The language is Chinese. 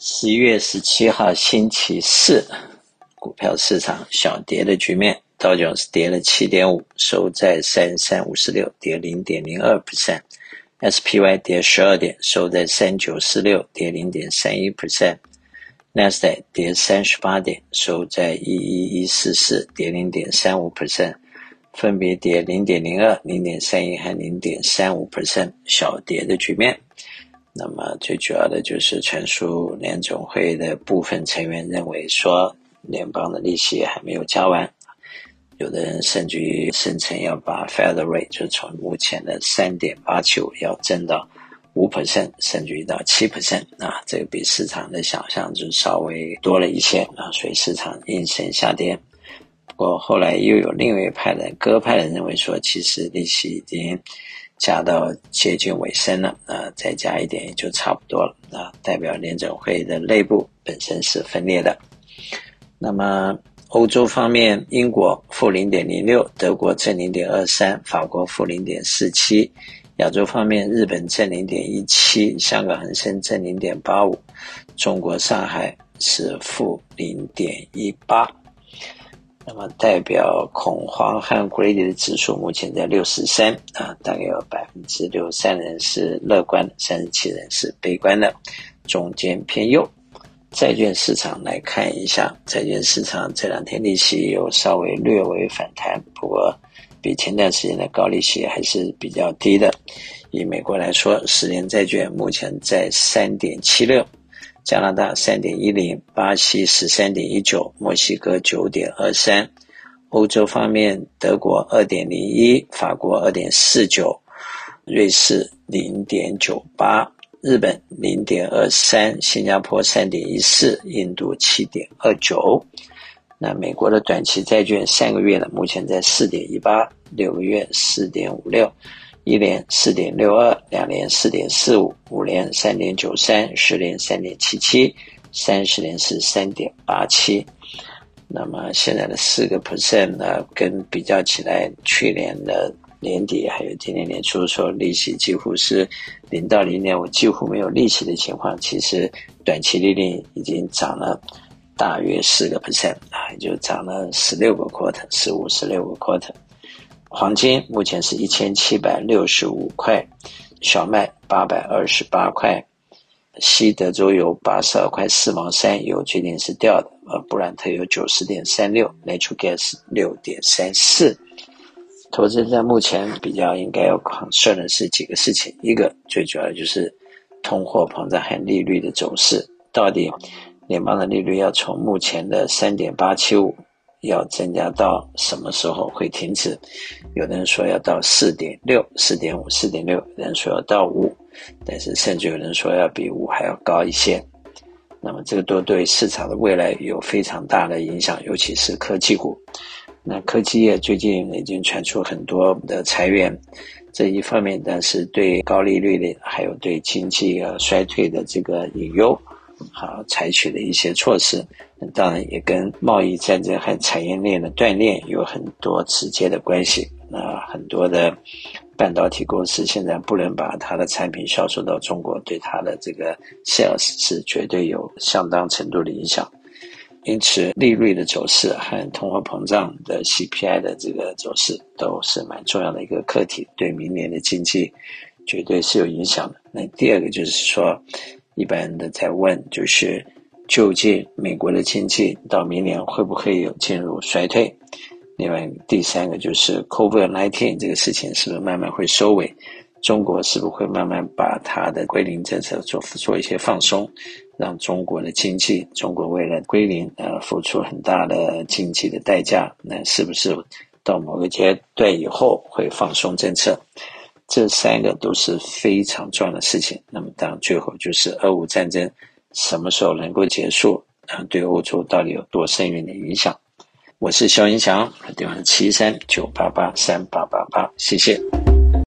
十一月十七号星期四，股票市场小跌的局面，道琼斯跌了七点五，收在三三五十六，跌零点零二 percent；SPY 跌十二点，收在三九四六，跌零点三一 percent；NASDAQ 跌三十八点，收在一一一四四，跌零点三五 percent，分别跌零点零二、零点三一和零点三五 percent，小跌的局面。那么最主要的就是传出联总会的部分成员认为说，联邦的利息还没有加完，有的人甚至于声称要把 Fed rate 就从目前的三点八九要增到五 percent，甚至于到七 percent 啊，这个比市场的想象就稍微多了一些啊，所以市场应声下跌。不过后来又有另一派的鸽派的认为说，其实利息已经。加到接近尾声了，啊，再加一点也就差不多了，啊，代表联准会的内部本身是分裂的。那么欧洲方面，英国负零点零六，德国正零点二三，法国负零点四七。亚洲方面，日本正零点一七，香港恒生正零点八五，中国上海是负零点一八。那么代表恐慌和 greedy 的指数目前在六十三啊，大概有百分之六十三人是乐观的，三十七人是悲观的，中间偏右。债券市场来看一下，债券市场这两天利息有稍微略微反弹，不过比前段时间的高利息还是比较低的。以美国来说，十年债券目前在三点七六。加拿大三点一零，巴西十三点一九，墨西哥九点二三，欧洲方面，德国二点零一，法国二点四九，瑞士零点九八，日本零点二三，新加坡三点一四，印度七点二九。那美国的短期债券三个月呢，目前在四点一八，六个月四点五六。一年四点六二，两年四点四五，五年三点九三，十年三点七七，三十年是三点八七。那么现在的四个 percent 呢，跟比较起来，去年的年底还有今年年初说利息几乎是零到零点五，几乎没有利息的情况，其实短期利率已经涨了大约四个 percent 啊，也就涨了十六个 quarter，十五十六个 quarter。黄金目前是一千七百六十五块，小麦八百二十八块，西德州油八十二块四毛三，油最近是掉的，呃，布兰特油九十点三六，Natural Gas 六点三四。投资在目前比较应该要 concern 的是几个事情，一个最主要的就是通货膨胀和利率的走势，到底联邦的利率要从目前的三点八七五。要增加到什么时候会停止？有的人说要到四点六、四点五、四点六，有人说要到五，但是甚至有人说要比五还要高一些。那么这个都对市场的未来有非常大的影响，尤其是科技股。那科技业最近已经传出很多的裁员，这一方面，但是对高利率的，还有对经济啊衰退的这个隐忧。好，采取的一些措施，当然也跟贸易战争和产业链的断裂有很多直接的关系。那很多的半导体公司现在不能把它的产品销售到中国，对它的这个 sales 是绝对有相当程度的影响。因此，利率的走势和通货膨胀的 CPI 的这个走势都是蛮重要的一个课题，对明年的经济绝对是有影响的。那第二个就是说。一般的在问，就是究竟美国的经济到明年会不会有进入衰退？另外第三个就是 COVID-19 这个事情是不是慢慢会收尾？中国是不是会慢慢把它的归零政策做做一些放松，让中国的经济，中国为了归零呃付出很大的经济的代价？那是不是到某个阶段以后会放松政策？这三个都是非常重要的事情。那么，当然最后就是俄乌战争什么时候能够结束？啊，对欧洲到底有多深远的影响？我是肖云祥，电话七三九八八三八八八，谢谢。